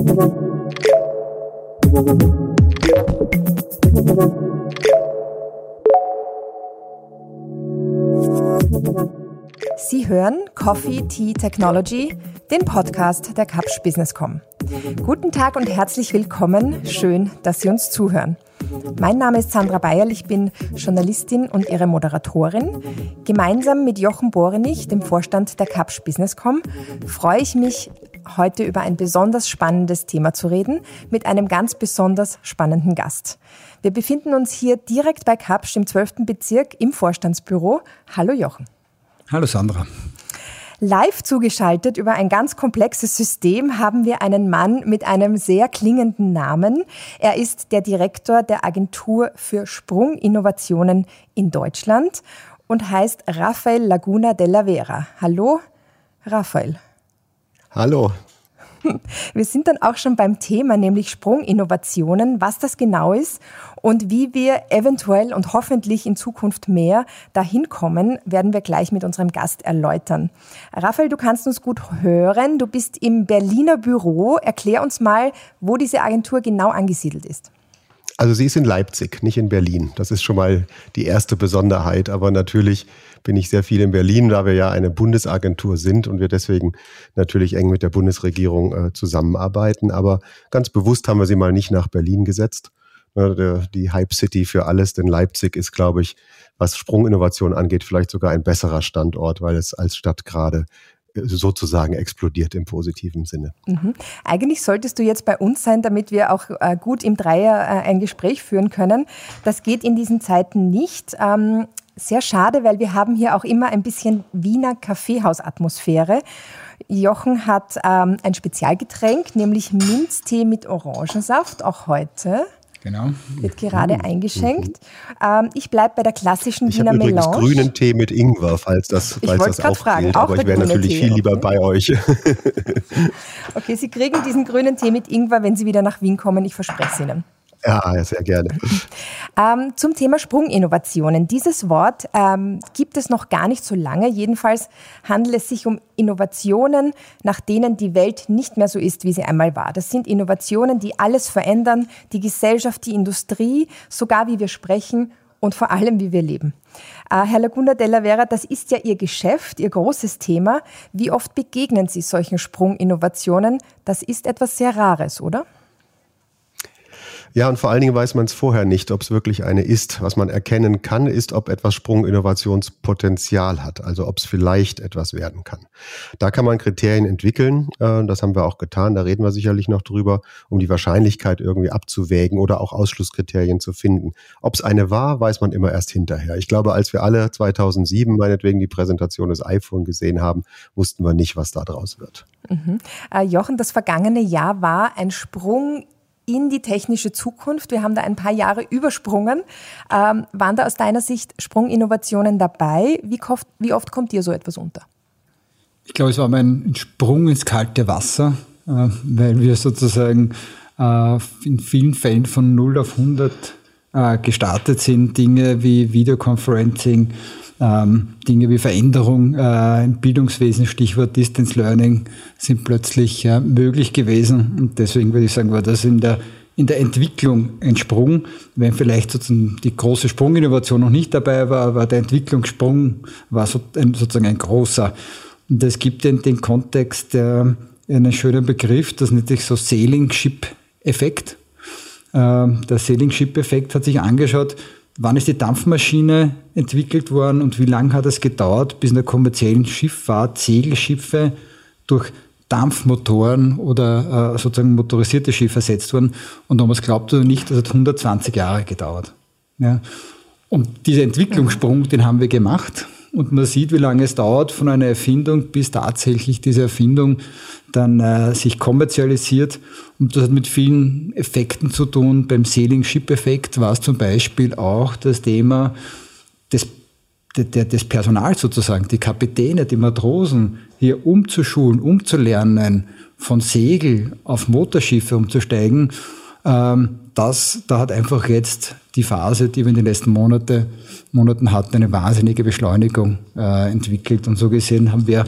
Sie hören Coffee Tea Technology, den Podcast der Kapsch Businesscom. Guten Tag und herzlich willkommen. Schön, dass Sie uns zuhören. Mein Name ist Sandra Bayerl, ich bin Journalistin und Ihre Moderatorin. Gemeinsam mit Jochen Borenich, dem Vorstand der Kapsch Businesscom, freue ich mich, heute über ein besonders spannendes Thema zu reden, mit einem ganz besonders spannenden Gast. Wir befinden uns hier direkt bei Kapsch im 12. Bezirk im Vorstandsbüro. Hallo Jochen. Hallo Sandra. Live zugeschaltet über ein ganz komplexes System haben wir einen Mann mit einem sehr klingenden Namen. Er ist der Direktor der Agentur für Sprunginnovationen in Deutschland und heißt Rafael Laguna della Vera. Hallo, Rafael. Hallo. Wir sind dann auch schon beim Thema, nämlich Sprunginnovationen, was das genau ist und wie wir eventuell und hoffentlich in Zukunft mehr dahin kommen, werden wir gleich mit unserem Gast erläutern. Raphael, du kannst uns gut hören. Du bist im Berliner Büro. Erklär uns mal, wo diese Agentur genau angesiedelt ist. Also sie ist in Leipzig, nicht in Berlin. Das ist schon mal die erste Besonderheit. Aber natürlich bin ich sehr viel in Berlin, da wir ja eine Bundesagentur sind und wir deswegen natürlich eng mit der Bundesregierung äh, zusammenarbeiten. Aber ganz bewusst haben wir sie mal nicht nach Berlin gesetzt. Ne, die Hype City für alles, denn Leipzig ist, glaube ich, was Sprunginnovation angeht, vielleicht sogar ein besserer Standort, weil es als Stadt gerade sozusagen explodiert im positiven Sinne. Mhm. Eigentlich solltest du jetzt bei uns sein, damit wir auch äh, gut im Dreier äh, ein Gespräch führen können. Das geht in diesen Zeiten nicht. Ähm, sehr schade, weil wir haben hier auch immer ein bisschen Wiener Kaffeehausatmosphäre. Jochen hat ähm, ein Spezialgetränk, nämlich Minztee mit Orangensaft, auch heute. Genau. Wird gerade mhm. eingeschenkt. Ähm, ich bleibe bei der klassischen ich Wiener Melange. Übrigens grünen Tee mit Ingwer, falls das, ich falls das auch fragen, gilt. Auch aber ich wäre natürlich Tee, viel lieber okay. bei euch. okay, Sie kriegen diesen grünen Tee mit Ingwer, wenn Sie wieder nach Wien kommen. Ich verspreche es Ihnen. Ja, sehr gerne. Ähm, zum Thema Sprunginnovationen. Dieses Wort ähm, gibt es noch gar nicht so lange. Jedenfalls handelt es sich um Innovationen, nach denen die Welt nicht mehr so ist, wie sie einmal war. Das sind Innovationen, die alles verändern, die Gesellschaft, die Industrie, sogar wie wir sprechen und vor allem, wie wir leben. Äh, Herr Laguna della Vera, das ist ja Ihr Geschäft, Ihr großes Thema. Wie oft begegnen Sie solchen Sprunginnovationen? Das ist etwas sehr Rares, oder? Ja, und vor allen Dingen weiß man es vorher nicht, ob es wirklich eine ist. Was man erkennen kann, ist, ob etwas Sprunginnovationspotenzial hat, also ob es vielleicht etwas werden kann. Da kann man Kriterien entwickeln, äh, das haben wir auch getan, da reden wir sicherlich noch drüber, um die Wahrscheinlichkeit irgendwie abzuwägen oder auch Ausschlusskriterien zu finden. Ob es eine war, weiß man immer erst hinterher. Ich glaube, als wir alle 2007 meinetwegen die Präsentation des iPhone gesehen haben, wussten wir nicht, was da draus wird. Mhm. Äh, Jochen, das vergangene Jahr war ein Sprung in die technische Zukunft. Wir haben da ein paar Jahre übersprungen. Ähm, waren da aus deiner Sicht Sprunginnovationen dabei? Wie oft, wie oft kommt dir so etwas unter? Ich glaube, es war mein Sprung ins kalte Wasser, äh, weil wir sozusagen äh, in vielen Fällen von 0 auf 100 äh, gestartet sind. Dinge wie Videoconferencing, ähm, Dinge wie Veränderung äh, im Bildungswesen, Stichwort Distance Learning, sind plötzlich äh, möglich gewesen. Und deswegen würde ich sagen, war das in der, in der Entwicklung ein Sprung. Wenn vielleicht sozusagen die große Sprunginnovation noch nicht dabei war, aber der Entwicklungssprung war so, ein, sozusagen ein großer. Und es gibt in den Kontext äh, einen schönen Begriff, das nennt sich so Sailing Ship Effekt. Äh, der Sailing Ship Effekt hat sich angeschaut, Wann ist die Dampfmaschine entwickelt worden und wie lange hat es gedauert, bis in der kommerziellen Schifffahrt Segelschiffe durch Dampfmotoren oder äh, sozusagen motorisierte Schiffe ersetzt wurden? Und ob man es glaubt oder nicht, das hat 120 Jahre gedauert. Ja. Und dieser Entwicklungssprung, den haben wir gemacht. Und man sieht, wie lange es dauert von einer Erfindung, bis tatsächlich diese Erfindung dann äh, sich kommerzialisiert. Und das hat mit vielen Effekten zu tun. Beim Sailing-Ship-Effekt war es zum Beispiel auch das Thema des, der, des Personals sozusagen, die Kapitäne, die Matrosen hier umzuschulen, umzulernen, von Segel auf Motorschiffe umzusteigen. Ähm, das, da hat einfach jetzt die Phase, die wir in den letzten Monate, Monaten hatten, eine wahnsinnige Beschleunigung äh, entwickelt. Und so gesehen haben wir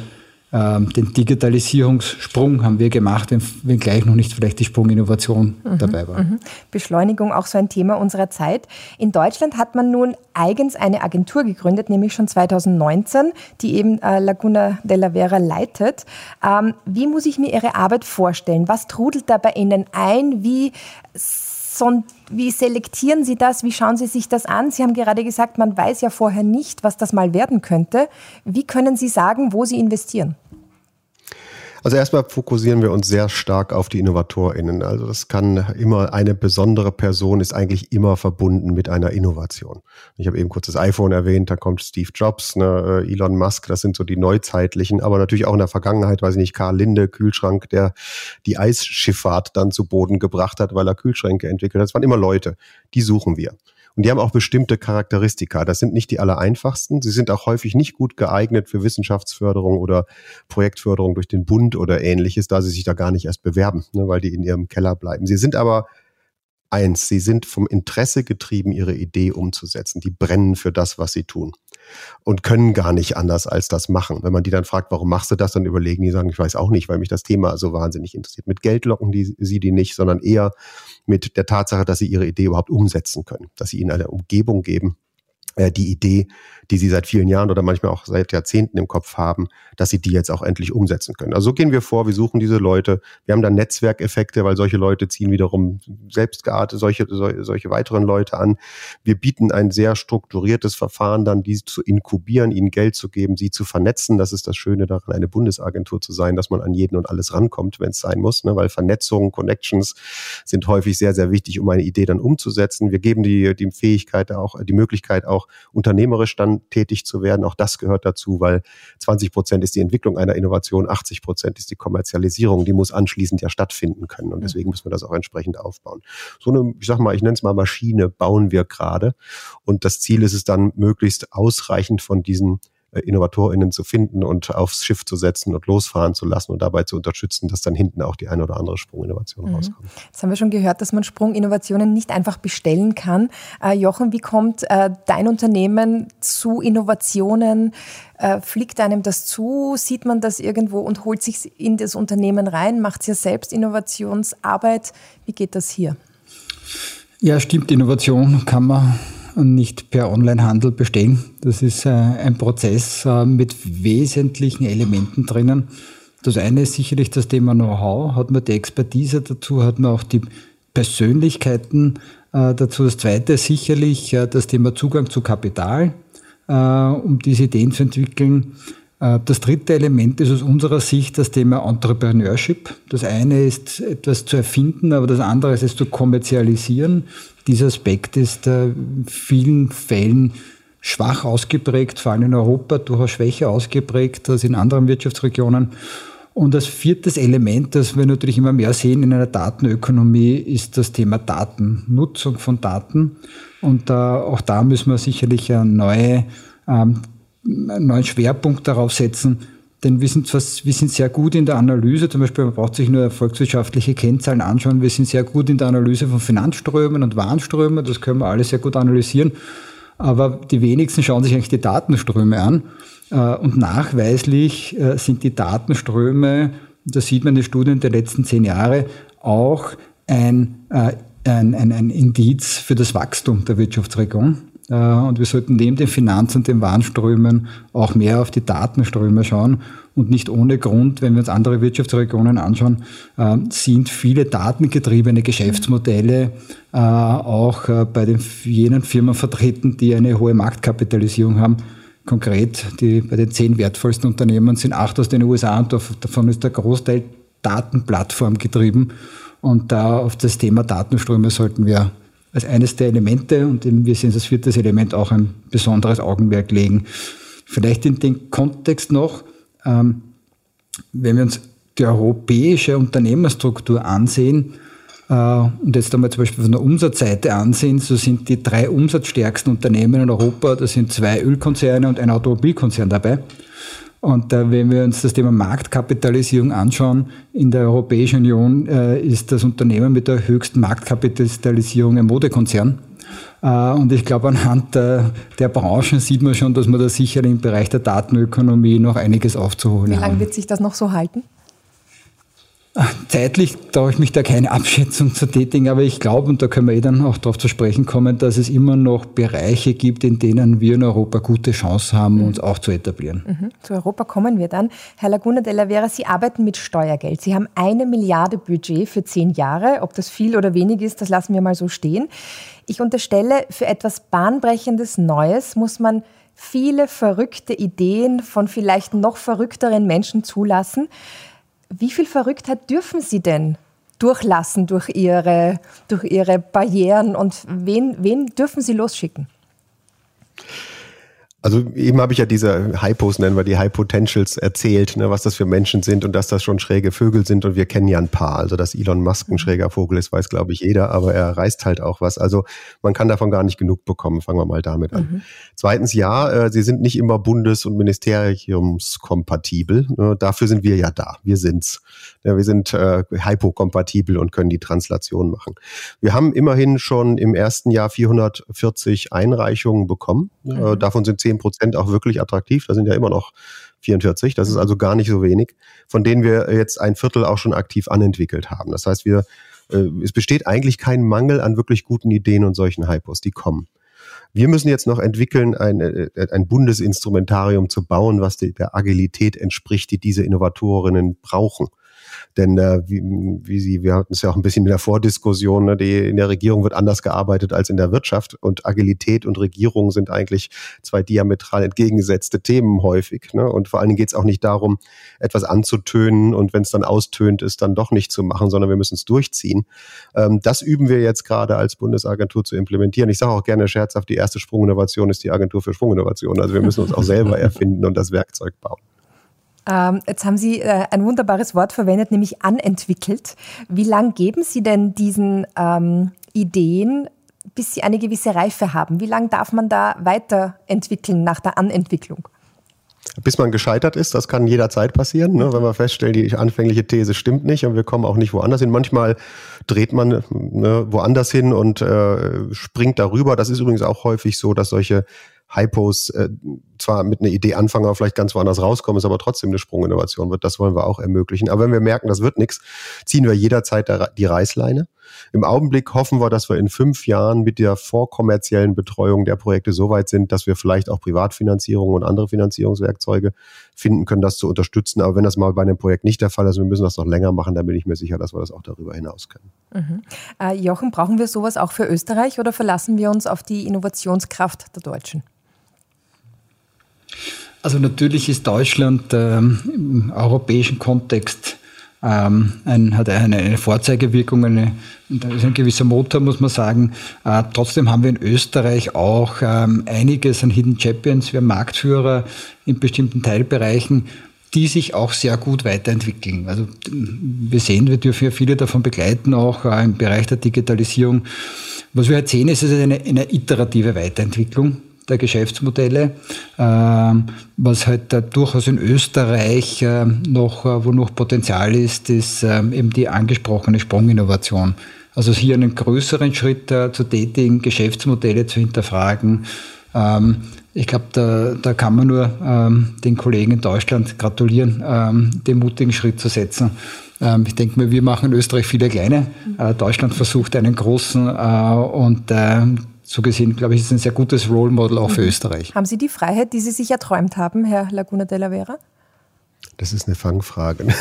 den Digitalisierungssprung haben wir gemacht, wenn, wenngleich noch nicht vielleicht die Sprunginnovation mhm, dabei war. Mhm. Beschleunigung auch so ein Thema unserer Zeit. In Deutschland hat man nun eigens eine Agentur gegründet, nämlich schon 2019, die eben äh, Laguna de la Vera leitet. Ähm, wie muss ich mir Ihre Arbeit vorstellen? Was trudelt da bei Ihnen ein? Wie wie selektieren Sie das? Wie schauen Sie sich das an? Sie haben gerade gesagt, man weiß ja vorher nicht, was das mal werden könnte. Wie können Sie sagen, wo Sie investieren? Also erstmal fokussieren wir uns sehr stark auf die InnovatorInnen. Also das kann immer eine besondere Person ist eigentlich immer verbunden mit einer Innovation. Ich habe eben kurz das iPhone erwähnt, da kommt Steve Jobs, ne, äh, Elon Musk, das sind so die neuzeitlichen, aber natürlich auch in der Vergangenheit, weiß ich nicht, Karl Linde, Kühlschrank, der die Eisschifffahrt dann zu Boden gebracht hat, weil er Kühlschränke entwickelt hat. Das waren immer Leute, die suchen wir. Und die haben auch bestimmte Charakteristika. Das sind nicht die aller einfachsten. Sie sind auch häufig nicht gut geeignet für Wissenschaftsförderung oder Projektförderung durch den Bund oder ähnliches, da sie sich da gar nicht erst bewerben, ne, weil die in ihrem Keller bleiben. Sie sind aber eins, sie sind vom Interesse getrieben, ihre Idee umzusetzen. Die brennen für das, was sie tun und können gar nicht anders als das machen. Wenn man die dann fragt, warum machst du das, dann überlegen die, sagen, ich weiß auch nicht, weil mich das Thema so wahnsinnig interessiert. Mit Geld locken die, sie die nicht, sondern eher mit der Tatsache, dass sie ihre Idee überhaupt umsetzen können, dass sie ihnen eine Umgebung geben, die Idee, die sie seit vielen Jahren oder manchmal auch seit Jahrzehnten im Kopf haben, dass sie die jetzt auch endlich umsetzen können. Also so gehen wir vor, wir suchen diese Leute. Wir haben dann Netzwerkeffekte, weil solche Leute ziehen wiederum selbstgearte solche, solche weiteren Leute an. Wir bieten ein sehr strukturiertes Verfahren dann, die zu inkubieren, ihnen Geld zu geben, sie zu vernetzen. Das ist das Schöne daran, eine Bundesagentur zu sein, dass man an jeden und alles rankommt, wenn es sein muss, ne? weil Vernetzung, Connections sind häufig sehr, sehr wichtig, um eine Idee dann umzusetzen. Wir geben die, die Fähigkeit auch, die Möglichkeit auch, unternehmerisch dann tätig zu werden. Auch das gehört dazu, weil 20 Prozent ist die Entwicklung einer Innovation, 80 Prozent ist die Kommerzialisierung. Die muss anschließend ja stattfinden können. Und deswegen müssen wir das auch entsprechend aufbauen. So eine, ich sag mal, ich nenne es mal Maschine, bauen wir gerade. Und das Ziel ist es dann, möglichst ausreichend von diesen InnovatorInnen zu finden und aufs Schiff zu setzen und losfahren zu lassen und dabei zu unterstützen, dass dann hinten auch die eine oder andere Sprunginnovation mhm. rauskommt. Jetzt haben wir schon gehört, dass man Sprunginnovationen nicht einfach bestellen kann. Äh, Jochen, wie kommt äh, dein Unternehmen zu Innovationen? Äh, fliegt einem das zu? Sieht man das irgendwo und holt sich in das Unternehmen rein? Macht es ja selbst Innovationsarbeit? Wie geht das hier? Ja, stimmt. Innovation kann man nicht per Onlinehandel bestellen. Das ist äh, ein Prozess äh, mit wesentlichen Elementen drinnen. Das eine ist sicherlich das Thema Know-how, hat man die Expertise dazu, hat man auch die Persönlichkeiten äh, dazu. Das zweite ist sicherlich das Thema Zugang zu Kapital, um diese Ideen zu entwickeln. Das dritte Element ist aus unserer Sicht das Thema Entrepreneurship. Das eine ist etwas zu erfinden, aber das andere ist es zu kommerzialisieren. Dieser Aspekt ist in äh, vielen Fällen schwach ausgeprägt, vor allem in Europa durchaus schwächer ausgeprägt als in anderen Wirtschaftsregionen. Und das viertes Element, das wir natürlich immer mehr sehen in einer Datenökonomie, ist das Thema Daten, Nutzung von Daten. Und äh, auch da müssen wir sicherlich neue, ähm, einen neuen Schwerpunkt darauf setzen, denn wir sind, was, wir sind sehr gut in der Analyse, zum Beispiel man braucht sich nur volkswirtschaftliche Kennzahlen anschauen, wir sind sehr gut in der Analyse von Finanzströmen und Warenströmen, das können wir alle sehr gut analysieren, aber die wenigsten schauen sich eigentlich die Datenströme an äh, und nachweislich äh, sind die Datenströme, das sieht man in den Studien der letzten zehn Jahre, auch ein, äh, ein, ein, ein Indiz für das Wachstum der Wirtschaftsregion. Äh, und wir sollten neben den Finanz- und den Warenströmen auch mehr auf die Datenströme schauen. Und nicht ohne Grund, wenn wir uns andere Wirtschaftsregionen anschauen, äh, sind viele datengetriebene Geschäftsmodelle äh, auch bei den jenen Firmen vertreten, die eine hohe Marktkapitalisierung haben. Konkret, die, bei den zehn wertvollsten Unternehmen sind acht aus den USA und davon ist der Großteil Datenplattform getrieben. Und da auf das Thema Datenströme sollten wir als eines der Elemente und wir sehen das vierte Element auch ein besonderes Augenmerk legen. Vielleicht in den Kontext noch, ähm, wenn wir uns die europäische Unternehmerstruktur ansehen äh, und jetzt einmal zum Beispiel von der Umsatzseite ansehen, so sind die drei umsatzstärksten Unternehmen in Europa, das sind zwei Ölkonzerne und ein Automobilkonzern dabei. Und äh, wenn wir uns das Thema Marktkapitalisierung anschauen, in der Europäischen Union äh, ist das Unternehmen mit der höchsten Marktkapitalisierung ein Modekonzern. Äh, und ich glaube, anhand der, Branchen sieht man schon, dass man da sicher im Bereich der Datenökonomie noch einiges aufzuholen Wie lange wird sich das noch so halten? Zeitlich traue ich mich da keine Abschätzung zu tätigen, aber ich glaube, und da können wir eh dann auch darauf zu sprechen kommen, dass es immer noch Bereiche gibt, in denen wir in Europa gute Chancen haben, mhm. uns auch zu etablieren. Mhm. Zu Europa kommen wir dann. Herr Laguna de la Vera, Sie arbeiten mit Steuergeld. Sie haben eine Milliarde Budget für zehn Jahre. Ob das viel oder wenig ist, das lassen wir mal so stehen. Ich unterstelle, für etwas Bahnbrechendes Neues muss man viele verrückte Ideen von vielleicht noch verrückteren Menschen zulassen. Wie viel Verrücktheit dürfen Sie denn durchlassen durch Ihre, durch ihre Barrieren und wen, wen dürfen Sie losschicken? Also eben habe ich ja diese Hypos, nennen wir die High Potentials, erzählt, ne, was das für Menschen sind und dass das schon schräge Vögel sind und wir kennen ja ein paar. Also dass Elon Musk ein mhm. schräger Vogel ist, weiß glaube ich jeder, aber er reißt halt auch was. Also man kann davon gar nicht genug bekommen. Fangen wir mal damit an. Mhm. Zweitens, ja, äh, sie sind nicht immer bundes- und ministeriumskompatibel. Äh, dafür sind wir ja da. Wir sind's. Ja, wir sind äh, hypokompatibel und können die Translation machen. Wir haben immerhin schon im ersten Jahr 440 Einreichungen bekommen. Äh, mhm. Äh, davon sind 10 Prozent auch wirklich attraktiv. Da sind ja immer noch 44. Das ist also gar nicht so wenig, von denen wir jetzt ein Viertel auch schon aktiv anentwickelt haben. Das heißt, wir, äh, es besteht eigentlich kein Mangel an wirklich guten Ideen und solchen Hypos, die kommen. Wir müssen jetzt noch entwickeln, ein, äh, ein Bundesinstrumentarium zu bauen, was der Agilität entspricht, die diese Innovatorinnen brauchen. Denn äh, wie, wie Sie, wir hatten es ja auch ein bisschen in der Vordiskussion, ne, die, in der Regierung wird anders gearbeitet als in der Wirtschaft und Agilität und Regierung sind eigentlich zwei diametral entgegengesetzte Themen häufig. Ne? Und vor allen Dingen geht es auch nicht darum, etwas anzutönen und wenn es dann austönt, ist dann doch nicht zu machen, sondern wir müssen es durchziehen. Ähm, das üben wir jetzt gerade als Bundesagentur zu implementieren. Ich sage auch gerne scherzhaft, die erste Sprunginnovation ist die Agentur für Sprunginnovation. Also wir müssen uns auch selber erfinden und das Werkzeug bauen. Ähm, jetzt haben Sie äh, ein wunderbares Wort verwendet, nämlich anentwickelt. Wie lang geben Sie denn diesen ähm, Ideen, bis sie eine gewisse Reife haben? Wie lange darf man da weiterentwickeln nach der Anentwicklung? Bis man gescheitert ist, das kann jederzeit passieren, ne? wenn wir feststellen, die anfängliche These stimmt nicht und wir kommen auch nicht woanders hin. Manchmal dreht man ne, woanders hin und äh, springt darüber. Das ist übrigens auch häufig so, dass solche Hypos äh, zwar mit einer Idee anfangen, aber vielleicht ganz woanders rauskommen, ist aber trotzdem eine Sprunginnovation wird. Das wollen wir auch ermöglichen. Aber wenn wir merken, das wird nichts, ziehen wir jederzeit die Reißleine. Im Augenblick hoffen wir, dass wir in fünf Jahren mit der vorkommerziellen Betreuung der Projekte so weit sind, dass wir vielleicht auch Privatfinanzierung und andere Finanzierungswerkzeuge finden können, das zu unterstützen. Aber wenn das mal bei einem Projekt nicht der Fall ist, wir müssen das noch länger machen, dann bin ich mir sicher, dass wir das auch darüber hinaus können. Mhm. Äh, Jochen, brauchen wir sowas auch für Österreich oder verlassen wir uns auf die Innovationskraft der Deutschen? Also natürlich ist Deutschland ähm, im europäischen Kontext ähm, ein, hat eine, eine Vorzeigewirkung, eine, ein gewisser Motor, muss man sagen. Äh, trotzdem haben wir in Österreich auch ähm, einiges an Hidden Champions, wir haben Marktführer in bestimmten Teilbereichen, die sich auch sehr gut weiterentwickeln. Also wir sehen, wir dürfen ja viele davon begleiten, auch äh, im Bereich der Digitalisierung. Was wir halt sehen, ist, es ist eine, eine iterative Weiterentwicklung der Geschäftsmodelle, ähm, was halt durchaus in Österreich ähm, noch, äh, wo noch Potenzial ist, ist ähm, eben die angesprochene Sprunginnovation. Also hier einen größeren Schritt äh, zu tätigen, Geschäftsmodelle zu hinterfragen. Ich glaube, da, da kann man nur den Kollegen in Deutschland gratulieren, den mutigen Schritt zu setzen. Ich denke mir, wir machen in Österreich viele kleine. Äh, Deutschland versucht einen großen und so gesehen, glaube ich, ist ein sehr gutes Role Model auch für mhm. Österreich. Haben Sie die Freiheit, die Sie sich erträumt haben, Herr Laguna de la Vera? Das ist eine Fangfrage.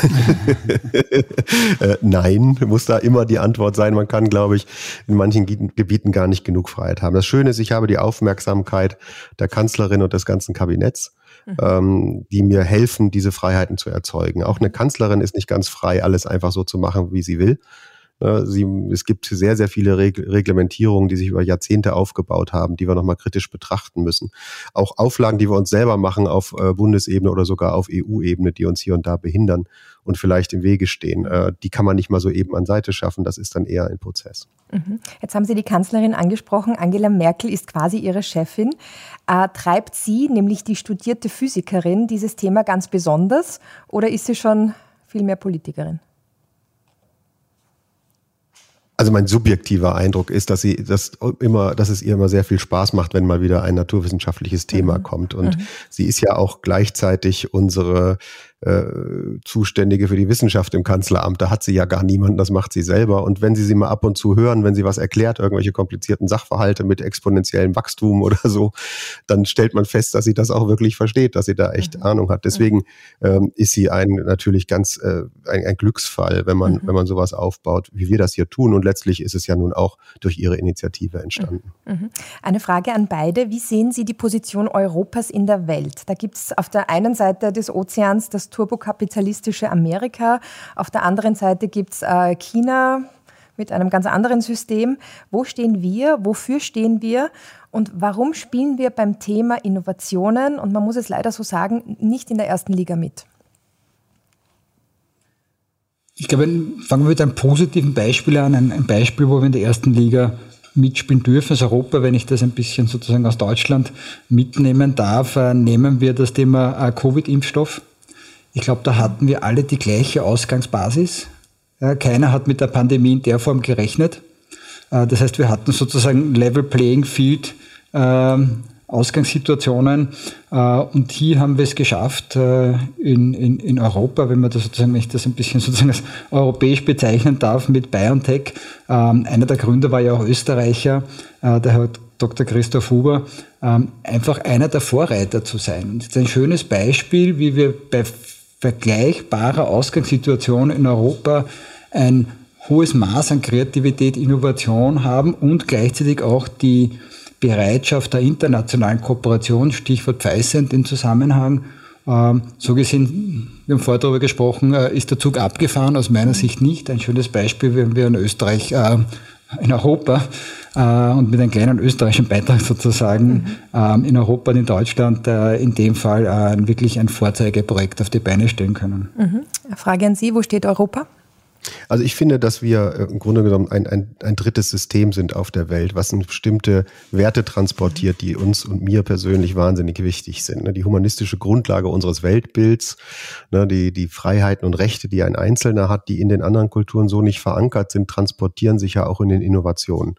äh, nein, muss da immer die Antwort sein. Man kann, glaube ich, in manchen Gebieten gar nicht genug Freiheit haben. Das Schöne ist, ich habe die Aufmerksamkeit der Kanzlerin und des ganzen Kabinetts, mhm. ähm, die mir helfen, diese Freiheiten zu erzeugen. Auch eine Kanzlerin ist nicht ganz frei, alles einfach so zu machen, wie sie will. Sie, es gibt sehr, sehr viele Reglementierungen, die sich über Jahrzehnte aufgebaut haben, die wir nochmal kritisch betrachten müssen. Auch Auflagen, die wir uns selber machen auf äh, Bundesebene oder sogar auf EU-Ebene, die uns hier und da behindern und vielleicht im Wege stehen, äh, die kann man nicht mal so eben an Seite schaffen. Das ist dann eher ein Prozess. Mhm. Jetzt haben Sie die Kanzlerin angesprochen. Angela Merkel ist quasi Ihre Chefin. Äh, treibt sie, nämlich die studierte Physikerin, dieses Thema ganz besonders oder ist sie schon viel mehr Politikerin? Also mein subjektiver Eindruck ist, dass sie das immer, dass es ihr immer sehr viel Spaß macht, wenn mal wieder ein naturwissenschaftliches Thema mhm. kommt. Und mhm. sie ist ja auch gleichzeitig unsere äh, Zuständige für die Wissenschaft im Kanzleramt. Da hat sie ja gar niemanden, das macht sie selber. Und wenn Sie sie mal ab und zu hören, wenn sie was erklärt, irgendwelche komplizierten Sachverhalte mit exponentiellem Wachstum oder so, dann stellt man fest, dass sie das auch wirklich versteht, dass sie da echt mhm. Ahnung hat. Deswegen ähm, ist sie ein natürlich ganz äh, ein, ein Glücksfall, wenn man, mhm. wenn man sowas aufbaut, wie wir das hier tun. Und letztlich ist es ja nun auch durch ihre Initiative entstanden. Mhm. mhm. Eine Frage an beide. Wie sehen Sie die Position Europas in der Welt? Da gibt es auf der einen Seite des Ozeans das turbokapitalistische Amerika. Auf der anderen Seite gibt es äh, China mit einem ganz anderen System. Wo stehen wir? Wofür stehen wir? Und warum spielen wir beim Thema Innovationen, und man muss es leider so sagen, nicht in der ersten Liga mit? Ich glaube, fangen wir mit einem positiven Beispiel an. Ein, Beispiel, wo wir in der ersten Liga mitspielen dürfen als Europa, wenn ich das ein bisschen sozusagen aus Deutschland mitnehmen darf, äh, nehmen wir das Thema äh, Covid-Impfstoff. Ich glaube, da hatten wir alle die gleiche Ausgangsbasis. Keiner hat mit der Pandemie in der Form gerechnet. Äh, das heißt, wir hatten sozusagen Level Playing Field ähm, Ausgangssituationen. Äh, und hier haben wir es geschafft, äh, in, in, in Europa, wenn man das sozusagen, wenn ich das ein bisschen sozusagen als europäisch bezeichnen darf, mit BioNTech. Ähm, einer der Gründer war ja auch Österreicher, der Herr Dr. Christoph Huber, ähm, einfach einer der Vorreiter zu sein. Und das ist ein schönes Beispiel, wie wir bei vergleichbarer Ausgangssituation in Europa ein hohes Maß an Kreativität, Innovation haben und gleichzeitig auch die Bereitschaft der internationalen Kooperation, Stichwort Pfizer dem Zusammenhang. Ähm, so gesehen, wir haben vorher darüber gesprochen, äh, ist der Zug abgefahren, aus meiner Sicht nicht. Ein schönes Beispiel, wenn wir in Österreich, äh, in Europa und mit einem kleinen österreichischen Beitrag sozusagen mhm. in Europa und in Deutschland äh, in dem Fall äh, wirklich ein Vorzeigeprojekt auf die Beine stellen können. Mhm. Frage an Sie, wo steht Europa? Also ich finde, dass wir äh, im Grunde genommen ein, ein, ein drittes System sind auf der Welt, was bestimmte Werte transportiert, die uns und mir persönlich wahnsinnig wichtig sind. Ne? Die humanistische Grundlage unseres Weltbilds, ne? die, die Freiheiten und Rechte, die ein Einzelner hat, die in den anderen Kulturen so nicht verankert sind, transportieren sich ja auch in den Innovationen.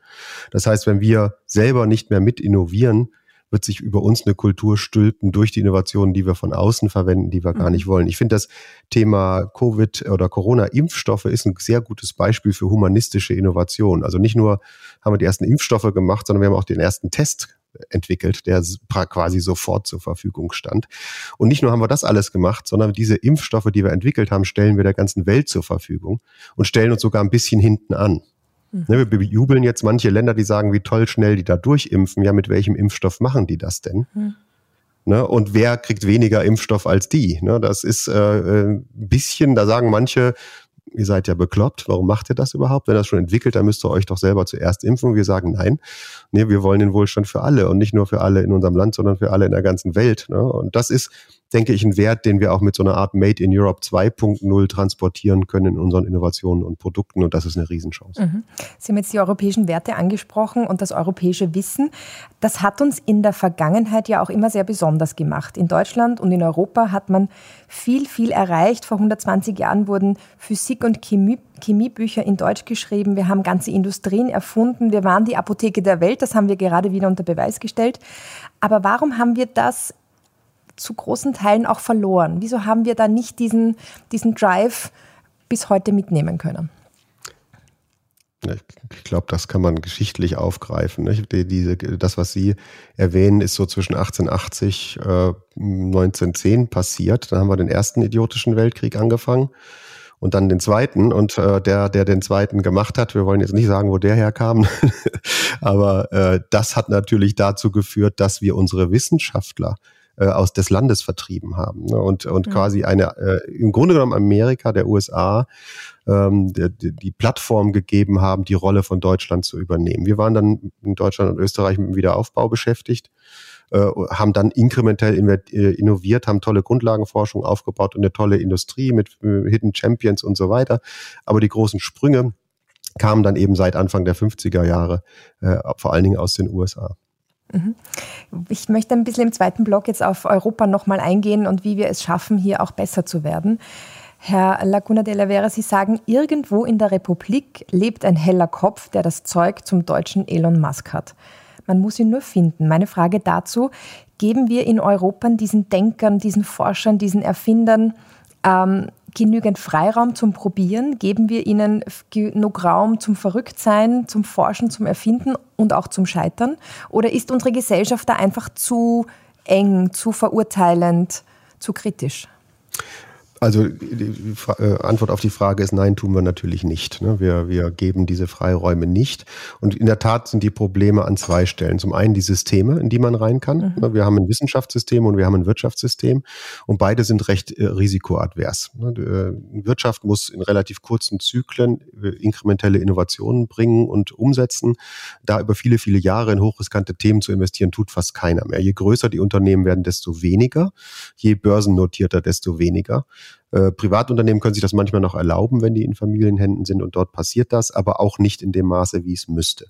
Das heißt, wenn wir selber nicht mehr mit innovieren, wird sich über uns eine Kultur stülpen durch die Innovationen, die wir von außen verwenden, die wir mhm. gar nicht wollen. Ich finde das Thema Covid oder Corona-Impfstoffe ist ein sehr gutes Beispiel für humanistische Innovation. Also nicht nur haben wir die ersten Impfstoffe gemacht, sondern wir haben auch den ersten Test entwickelt, der quasi sofort zur Verfügung stand. Und nicht nur haben wir das alles gemacht, sondern diese Impfstoffe, die wir entwickelt haben, stellen wir der ganzen Welt zur Verfügung und stellen uns sogar ein bisschen hinten an. Mhm. Wir bejubeln jetzt manche Länder, die sagen, wie toll schnell die da durchimpfen. Ja, mit welchem Impfstoff machen die das denn? Mhm. Ne, und wer kriegt weniger Impfstoff als die? Ne, das ist äh, ein äh, bisschen, da sagen manche, ihr seid ja bekloppt, warum macht ihr das überhaupt? Wenn das schon entwickelt, dann müsst ihr euch doch selber zuerst impfen. Wir sagen nein, nee, wir wollen den Wohlstand für alle und nicht nur für alle in unserem Land, sondern für alle in der ganzen Welt. Ne? Und das ist denke ich, ein Wert, den wir auch mit so einer Art Made in Europe 2.0 transportieren können in unseren Innovationen und Produkten. Und das ist eine Riesenchance. Mhm. Sie haben jetzt die europäischen Werte angesprochen und das europäische Wissen. Das hat uns in der Vergangenheit ja auch immer sehr besonders gemacht. In Deutschland und in Europa hat man viel, viel erreicht. Vor 120 Jahren wurden Physik- und Chemie Chemiebücher in Deutsch geschrieben. Wir haben ganze Industrien erfunden. Wir waren die Apotheke der Welt. Das haben wir gerade wieder unter Beweis gestellt. Aber warum haben wir das zu großen Teilen auch verloren? Wieso haben wir da nicht diesen, diesen Drive bis heute mitnehmen können? Ich glaube, das kann man geschichtlich aufgreifen. Das, was Sie erwähnen, ist so zwischen 1880 äh, 1910 passiert. Dann haben wir den ersten idiotischen Weltkrieg angefangen und dann den zweiten. Und äh, der, der den zweiten gemacht hat, wir wollen jetzt nicht sagen, wo der herkam, aber äh, das hat natürlich dazu geführt, dass wir unsere Wissenschaftler äh, aus des Landes vertrieben haben ne? und, und mhm. quasi eine, äh, im Grunde genommen Amerika, der USA, ähm, die, die Plattform gegeben haben, die Rolle von Deutschland zu übernehmen. Wir waren dann in Deutschland und Österreich mit dem Wiederaufbau beschäftigt äh, haben dann inkrementell äh, innoviert, haben tolle Grundlagenforschung aufgebaut und eine tolle Industrie mit äh, Hidden Champions und so weiter. Aber die großen Sprünge kamen dann eben seit Anfang der 50er Jahre, äh, vor allen Dingen aus den USA. Mhm. Ich möchte ein bisschen im zweiten Block jetzt auf Europa nochmal eingehen und wie wir es schaffen, hier auch besser zu werden. Herr Laguna de la Vera, Sie sagen, irgendwo in der Republik lebt ein heller Kopf, der das Zeug zum deutschen Elon Musk hat. Man muss ihn nur finden. Meine Frage dazu, geben wir in Europa diesen Denkern, diesen Forschern, diesen Erfindern ähm, genügend Freiraum zum Probieren? Geben wir ihnen genug Raum zum Verrücktsein, zum Forschen, zum Erfinden und auch zum Scheitern? Oder ist unsere Gesellschaft da einfach zu eng, zu verurteilend, zu kritisch? Also die äh, Antwort auf die Frage ist nein, tun wir natürlich nicht. Ne? Wir, wir geben diese Freiräume nicht. Und in der Tat sind die Probleme an zwei Stellen. Zum einen die Systeme, in die man rein kann. Mhm. Ne? Wir haben ein Wissenschaftssystem und wir haben ein Wirtschaftssystem. Und beide sind recht äh, risikoadvers. Ne? Äh, Wirtschaft muss in relativ kurzen Zyklen inkrementelle Innovationen bringen und umsetzen. Da über viele, viele Jahre in hochriskante Themen zu investieren, tut fast keiner mehr. Je größer die Unternehmen werden, desto weniger. Je börsennotierter, desto weniger. Äh, Privatunternehmen können sich das manchmal noch erlauben, wenn die in Familienhänden sind und dort passiert das, aber auch nicht in dem Maße, wie es müsste.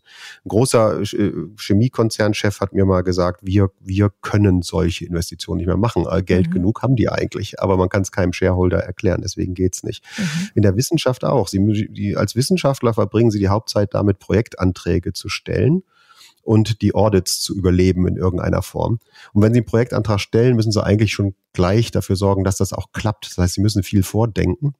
Ein großer äh, Chemiekonzernchef hat mir mal gesagt, wir, wir können solche Investitionen nicht mehr machen. Äh, Geld mhm. genug haben die eigentlich, aber man kann es keinem Shareholder erklären, deswegen geht's nicht. Mhm. In der Wissenschaft auch. Sie, die, als Wissenschaftler verbringen sie die Hauptzeit damit, Projektanträge zu stellen und die Audits zu überleben in irgendeiner Form. Und wenn Sie einen Projektantrag stellen, müssen Sie eigentlich schon gleich dafür sorgen, dass das auch klappt. Das heißt, Sie müssen viel vordenken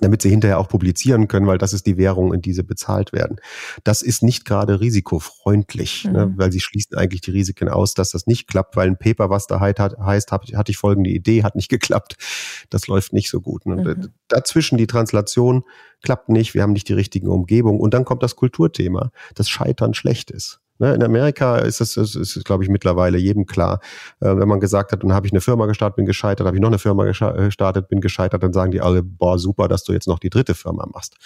damit sie hinterher auch publizieren können, weil das ist die Währung, in die sie bezahlt werden. Das ist nicht gerade risikofreundlich, ne, mhm. ne, weil sie schließen eigentlich die Risiken aus, dass das nicht klappt, weil ein Paper, was da heißt, hatte ich folgende Idee, hat nicht geklappt. Das läuft nicht so gut. Ne. Mhm. Dazwischen die Translation klappt nicht, wir haben nicht die richtigen Umgebung und dann kommt das Kulturthema, dass Scheitern schlecht ist. Ne, in Amerika ist es, ist, ist, glaube ich, mittlerweile jedem klar. Äh, wenn man gesagt hat, dann habe ich eine Firma gestartet, bin gescheitert, habe ich noch eine Firma äh, gestartet, bin gescheitert, dann sagen die alle, boah, super, dass du jetzt noch die dritte Firma machst.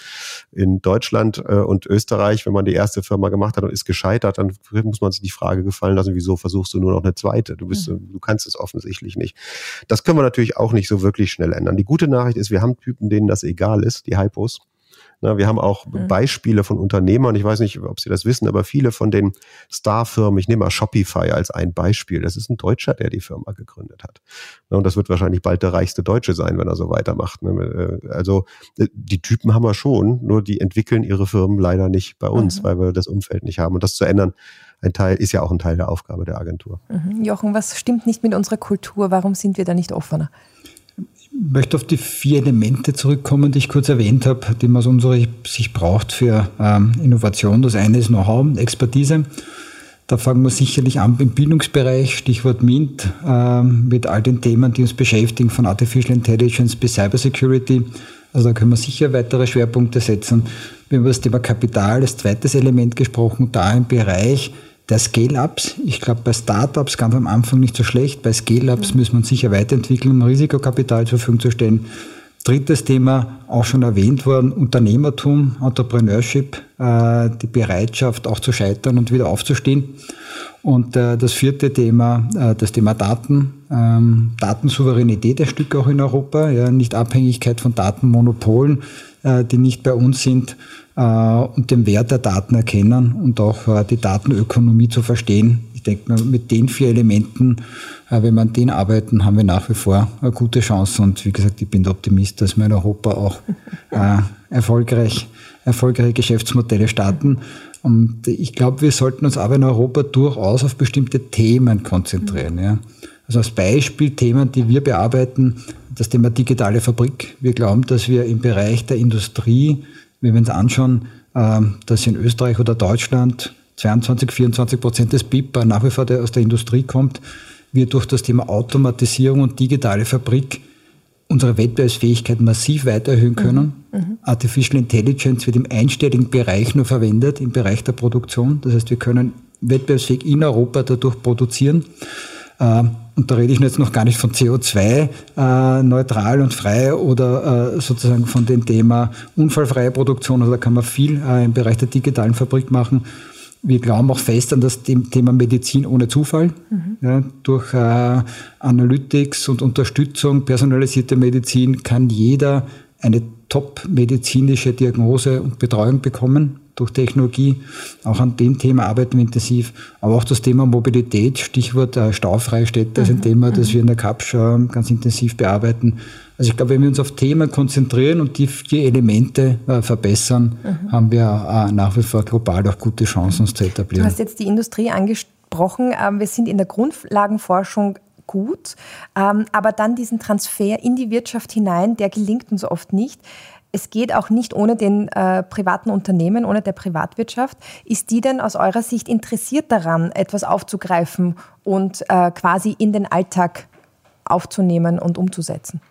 In Deutschland äh, und Österreich, wenn man die erste Firma gemacht hat und ist gescheitert, dann muss man sich die Frage gefallen lassen, wieso versuchst du nur noch eine zweite? Du bist, mhm. du kannst es offensichtlich nicht. Das können wir natürlich auch nicht so wirklich schnell ändern. Die gute Nachricht ist, wir haben Typen, denen das egal ist, die Hypos. Na, wir haben auch mhm. Beispiele von Unternehmern, ich weiß nicht, ob Sie das wissen, aber viele von den Starfirmen, ich nehme mal Shopify als ein Beispiel, das ist ein Deutscher, der die Firma gegründet hat. Na, und das wird wahrscheinlich bald der reichste Deutsche sein, wenn er so weitermacht. Ne? Äh, also äh, die Typen haben wir schon, nur die entwickeln ihre Firmen leider nicht bei uns, mhm. weil wir das Umfeld nicht haben. Und das zu ändern, ein Teil, ist ja auch ein Teil der Aufgabe der Agentur. Mhm. Jochen, was stimmt nicht mit unserer Kultur? Warum sind wir da nicht offener? Möchte auf die vier Elemente zurückkommen, die ich kurz erwähnt habe, die man aus unserer Sicht braucht für ähm, Innovation. Das eine ist Know-how, Expertise. Da fangen wir sicherlich an im Bildungsbereich, Stichwort MINT, ähm, mit all den Themen, die uns beschäftigen, von Artificial Intelligence bis Cybersecurity. Also da können wir sicher weitere Schwerpunkte setzen. Wir haben über das Thema Kapital als zweites Element gesprochen, da im Bereich der Scale-Ups, ich glaube bei Startups ganz am Anfang nicht so schlecht, bei Scale-Ups mhm. muss man sicher weiterentwickeln, um Risikokapital zur Verfügung zu stellen. Drittes Thema, auch schon erwähnt worden, Unternehmertum, Entrepreneurship, äh, die Bereitschaft auch zu scheitern und wieder aufzustehen. Und äh, das vierte Thema, äh, das Thema Daten, ähm, Datensouveränität ein Stück auch in Europa, ja, nicht Abhängigkeit von Datenmonopolen, die nicht bei uns sind und den Wert der Daten erkennen und auch äh, die Datenökonomie zu verstehen. Ich denke, mit den vier Elementen, äh, wenn wir an denen arbeiten, haben wir nach wie vor eine gute Chance. Und wie gesagt, ich bin der Optimist, dass wir in Europa auch erfolgreich, erfolgreiche Geschäftsmodelle starten. Und ich glaube, wir sollten uns aber in Europa durchaus auf bestimmte Themen konzentrieren. Ja. Also als Beispiel Themen, die wir bearbeiten, das Thema digitale Fabrik. Wir glauben, dass wir im Bereich der Industrie wenn wir uns anschauen, ähm, dass in Österreich oder Deutschland 22, 24 Prozent des BIP nach wie vor aus der Industrie kommt, wir durch das Thema Automatisierung und digitale Fabrik unsere Wettbewerbsfähigkeit massiv weiter erhöhen mhm. können. Mhm. Artificial Intelligence wird im einstelligen Bereich nur verwendet, im Bereich der Produktion. Das heißt, wir können wettbewerbsfähig in Europa dadurch produzieren. Und da rede ich jetzt noch gar nicht von CO2-neutral äh, und frei oder äh, sozusagen von dem Thema unfallfreie Produktion. Also da kann man viel äh, im Bereich der digitalen Fabrik machen. Wir glauben auch fest an das Thema Medizin ohne Zufall. Mhm. Ja, durch äh, Analytics und Unterstützung, personalisierte Medizin kann jeder eine top-medizinische Diagnose und Betreuung bekommen durch Technologie. Auch an dem Thema arbeiten wir intensiv. Aber auch das Thema Mobilität, Stichwort äh, staufreie Städte, ist ein mhm. Thema, das mhm. wir in der CAPS ganz intensiv bearbeiten. Also ich glaube, wenn wir uns auf Themen konzentrieren und die vier Elemente äh, verbessern, mhm. haben wir äh, nach wie vor global auch gute Chancen, uns zu etablieren. Du hast jetzt die Industrie angesprochen. Ähm, wir sind in der Grundlagenforschung gut, ähm, aber dann diesen Transfer in die Wirtschaft hinein, der gelingt uns oft nicht es geht auch nicht ohne den äh, privaten Unternehmen, ohne der Privatwirtschaft. Ist die denn aus eurer Sicht interessiert daran, etwas aufzugreifen und äh, quasi in den Alltag aufzunehmen und umzusetzen?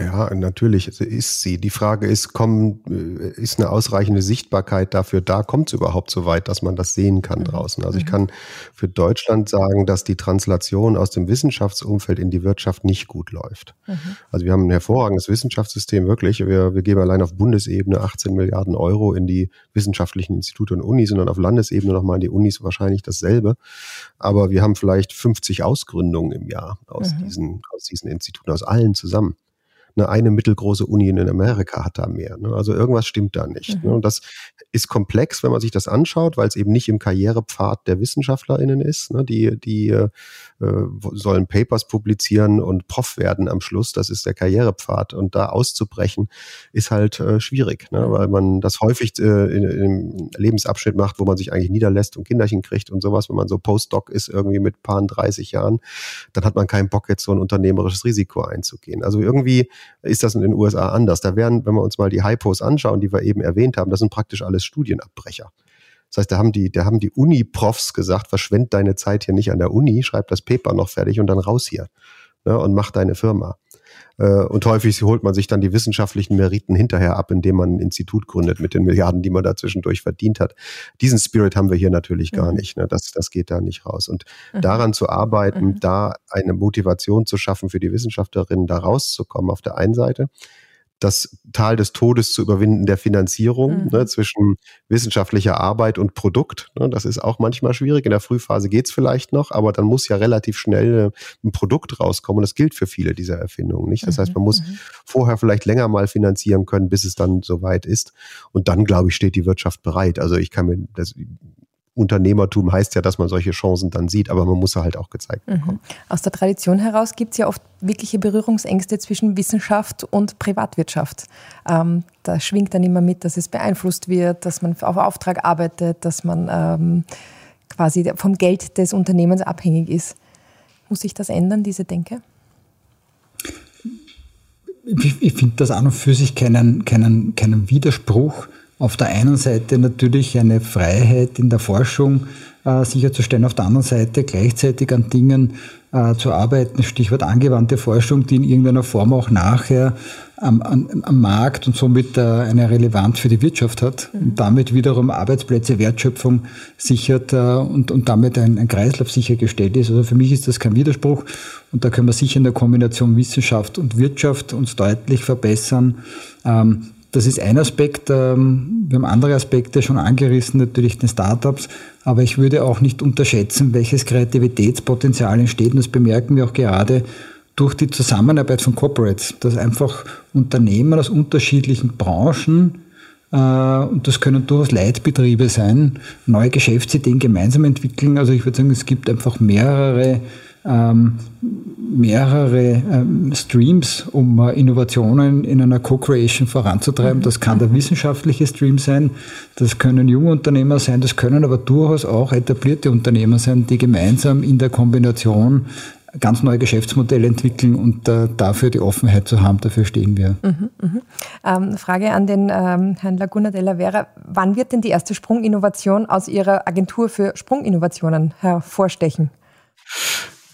Ja, natürlich ist sie. Die Frage ist, kommen, äh, ist eine ausreichende Sichtbarkeit dafür da? Kommt es überhaupt so weit, dass man das sehen kann mhm. draußen? Also ich mhm. kann für Deutschland sagen, dass die Translation aus dem Wissenschaftsumfeld in die Wirtschaft nicht gut läuft. Mhm. Also wir haben ein hervorragendes Wissenschaftssystem, wirklich. Wir, wir geben allein auf Bundesebene 18 Milliarden Euro in die wissenschaftlichen Institute und Unis, sondern auf Landesebene nochmal in die Unis wahrscheinlich dasselbe. Aber wir haben vielleicht 50 Ausgründungen im Jahr aus, mhm. diesen, aus diesen Instituten, aus allen zusammen eine, eine mittelgroße Uni in Amerika hat da mehr. Ne? Also irgendwas stimmt da nicht. Ne? Mhm. Ne? Und das ist komplex, wenn man sich das anschaut, weil es eben nicht im Karrierepfad der WissenschaftlerInnen ist. Ne? Die, die äh, sollen Papers publizieren und Prof werden am Schluss. Das ist der Karrierepfad. Und da auszubrechen, ist halt äh, schwierig, ne? weil man das häufig äh, in, im Lebensabschnitt macht, wo man sich eigentlich niederlässt und Kinderchen kriegt und sowas. Wenn man so Postdoc ist, irgendwie mit paar 30 Jahren, dann hat man keinen Bock, jetzt so ein unternehmerisches Risiko einzugehen. Also irgendwie ist das in den USA anders. Da werden, wenn wir uns mal die Hypos anschauen, die wir eben erwähnt haben, das sind praktisch alles Studienabbrecher. Das heißt, da haben die, da haben die Uni-Profs gesagt, verschwend deine Zeit hier nicht an der Uni, schreib das Paper noch fertig und dann raus hier ne, und mach deine Firma. Äh, und häufig holt man sich dann die wissenschaftlichen Meriten hinterher ab, indem man ein Institut gründet mit den Milliarden, die man da zwischendurch verdient hat. Diesen Spirit haben wir hier natürlich gar mhm. nicht. Ne? Das, das geht da nicht raus. Und mhm. daran zu arbeiten, mhm. da eine Motivation zu schaffen für die Wissenschaftlerinnen, da rauszukommen auf der einen Seite das Tal des Todes zu überwinden der Finanzierung mhm. ne, zwischen wissenschaftlicher Arbeit und Produkt. Ne, das ist auch manchmal schwierig. In der Frühphase geht's vielleicht noch, aber dann muss ja relativ schnell äh, ein Produkt rauskommen. Und das gilt für viele dieser Erfindungen nicht. Das mhm. heißt, man muss mhm. vorher vielleicht länger mal finanzieren können, bis es dann soweit ist. Und dann, glaube ich, steht die Wirtschaft bereit. Also ich kann mir das, Unternehmertum heißt ja, dass man solche Chancen dann sieht, aber man muss sie halt auch gezeigt mhm. bekommen. Aus der Tradition heraus gibt es ja oft wirkliche Berührungsängste zwischen Wissenschaft und Privatwirtschaft. Ähm, da schwingt dann immer mit, dass es beeinflusst wird, dass man auf Auftrag arbeitet, dass man ähm, quasi vom Geld des Unternehmens abhängig ist. Muss sich das ändern, diese Denke? Ich, ich finde das an und für sich keinen, keinen, keinen Widerspruch auf der einen Seite natürlich eine Freiheit in der Forschung äh, sicherzustellen, auf der anderen Seite gleichzeitig an Dingen äh, zu arbeiten, Stichwort angewandte Forschung, die in irgendeiner Form auch nachher am, am, am Markt und somit äh, eine Relevanz für die Wirtschaft hat mhm. und damit wiederum Arbeitsplätze, Wertschöpfung sichert äh, und, und damit ein, ein Kreislauf sichergestellt ist. Also für mich ist das kein Widerspruch und da können wir sicher in der Kombination Wissenschaft und Wirtschaft uns deutlich verbessern. Ähm, das ist ein Aspekt. Ähm, wir haben andere Aspekte schon angerissen, natürlich den Startups. Aber ich würde auch nicht unterschätzen, welches Kreativitätspotenzial entsteht. Und das bemerken wir auch gerade durch die Zusammenarbeit von Corporates, dass einfach Unternehmen aus unterschiedlichen Branchen, äh, und das können durchaus Leitbetriebe sein, neue Geschäftsideen gemeinsam entwickeln. Also ich würde sagen, es gibt einfach mehrere ähm, mehrere ähm, Streams, um äh, Innovationen in einer Co-Creation voranzutreiben. Das kann der wissenschaftliche Stream sein, das können junge Unternehmer sein, das können aber durchaus auch etablierte Unternehmer sein, die gemeinsam in der Kombination ganz neue Geschäftsmodelle entwickeln und äh, dafür die Offenheit zu haben, dafür stehen wir. Mhm, mhm. Ähm, Frage an den ähm, Herrn Laguna della Vera. Wann wird denn die erste Sprunginnovation aus Ihrer Agentur für Sprunginnovationen hervorstechen?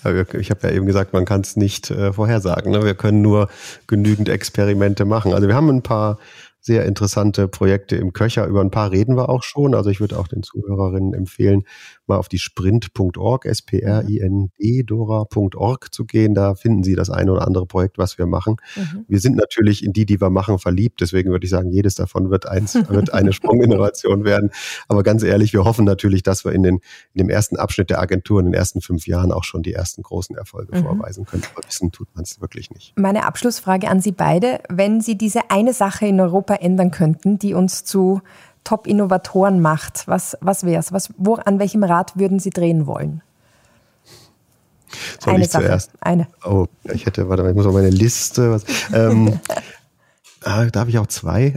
Ich habe ja eben gesagt, man kann es nicht äh, vorhersagen. Ne? Wir können nur genügend Experimente machen. Also wir haben ein paar sehr interessante Projekte im Köcher. Über ein paar reden wir auch schon. Also ich würde auch den Zuhörerinnen empfehlen, mal auf die sprint.org, S-P-R-I-N-D, Dora.org zu gehen. Da finden Sie das eine oder andere Projekt, was wir machen. Mhm. Wir sind natürlich in die, die wir machen, verliebt. Deswegen würde ich sagen, jedes davon wird, eins, wird eine Sprunginnovation werden. Aber ganz ehrlich, wir hoffen natürlich, dass wir in, den, in dem ersten Abschnitt der Agentur in den ersten fünf Jahren auch schon die ersten großen Erfolge mhm. vorweisen können. Aber wissen tut man es wirklich nicht. Meine Abschlussfrage an Sie beide. Wenn Sie diese eine Sache in Europa ändern könnten, die uns zu Top-Innovatoren macht, was, was wäre es? Was, wo, an welchem Rad würden Sie drehen wollen? Soll eine ich Sache. zuerst? Eine. Oh, ich hätte, warte mal, ich muss auf meine Liste. Was, ähm, Ah, darf ich auch zwei?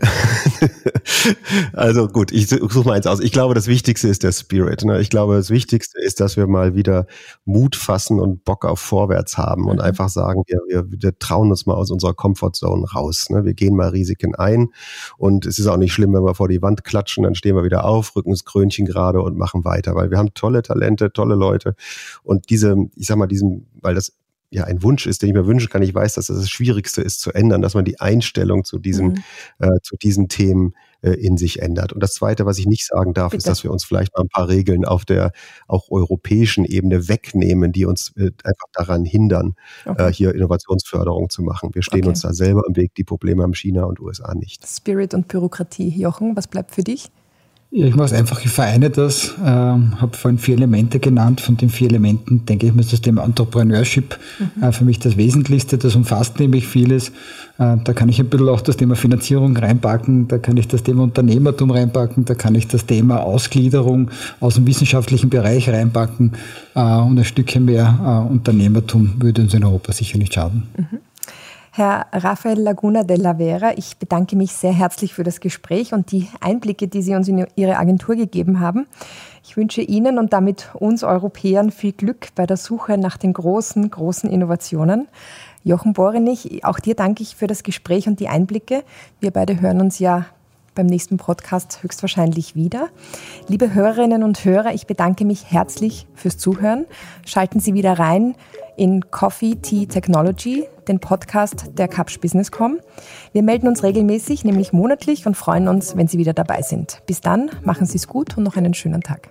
also gut, ich suche mal eins aus. Ich glaube, das Wichtigste ist der Spirit. Ne? Ich glaube, das Wichtigste ist, dass wir mal wieder Mut fassen und Bock auf Vorwärts haben und mhm. einfach sagen, wir, wir, wir trauen uns mal aus unserer Comfortzone raus. Ne? Wir gehen mal Risiken ein und es ist auch nicht schlimm, wenn wir vor die Wand klatschen, dann stehen wir wieder auf, rücken das Krönchen gerade und machen weiter, weil wir haben tolle Talente, tolle Leute und diese, ich sag mal, diesen, weil das ja ein Wunsch ist, den ich mir wünschen kann. Ich weiß, dass das das Schwierigste ist zu ändern, dass man die Einstellung zu diesem, mhm. äh, zu diesen Themen äh, in sich ändert. Und das Zweite, was ich nicht sagen darf, Bitte. ist, dass wir uns vielleicht mal ein paar Regeln auf der auch europäischen Ebene wegnehmen, die uns äh, einfach daran hindern, okay. äh, hier Innovationsförderung zu machen. Wir stehen okay. uns da selber im Weg. Die Probleme haben China und USA nicht. Spirit und Bürokratie. Jochen, was bleibt für dich? Ja, ich mache es einfach, ich vereine das, ähm, habe vorhin vier Elemente genannt. Von den vier Elementen denke ich mir, ist das Thema Entrepreneurship mhm. äh, für mich das Wesentlichste. Das umfasst nämlich vieles. Äh, da kann ich ein bisschen auch das Thema Finanzierung reinpacken, da kann ich das Thema Unternehmertum reinpacken, da kann ich das Thema Ausgliederung aus dem wissenschaftlichen Bereich reinpacken äh, und ein Stückchen mehr äh, Unternehmertum würde uns in Europa sicher nicht schaden. Mhm. Herr Rafael Laguna de la Vera, ich bedanke mich sehr herzlich für das Gespräch und die Einblicke, die Sie uns in Ihre Agentur gegeben haben. Ich wünsche Ihnen und damit uns Europäern viel Glück bei der Suche nach den großen, großen Innovationen. Jochen Borenich, auch dir danke ich für das Gespräch und die Einblicke. Wir beide hören uns ja beim nächsten Podcast höchstwahrscheinlich wieder. Liebe Hörerinnen und Hörer, ich bedanke mich herzlich fürs Zuhören. Schalten Sie wieder rein in Coffee Tea Technology, den Podcast der Capsch Business.com. Wir melden uns regelmäßig, nämlich monatlich und freuen uns, wenn Sie wieder dabei sind. Bis dann, machen Sie es gut und noch einen schönen Tag.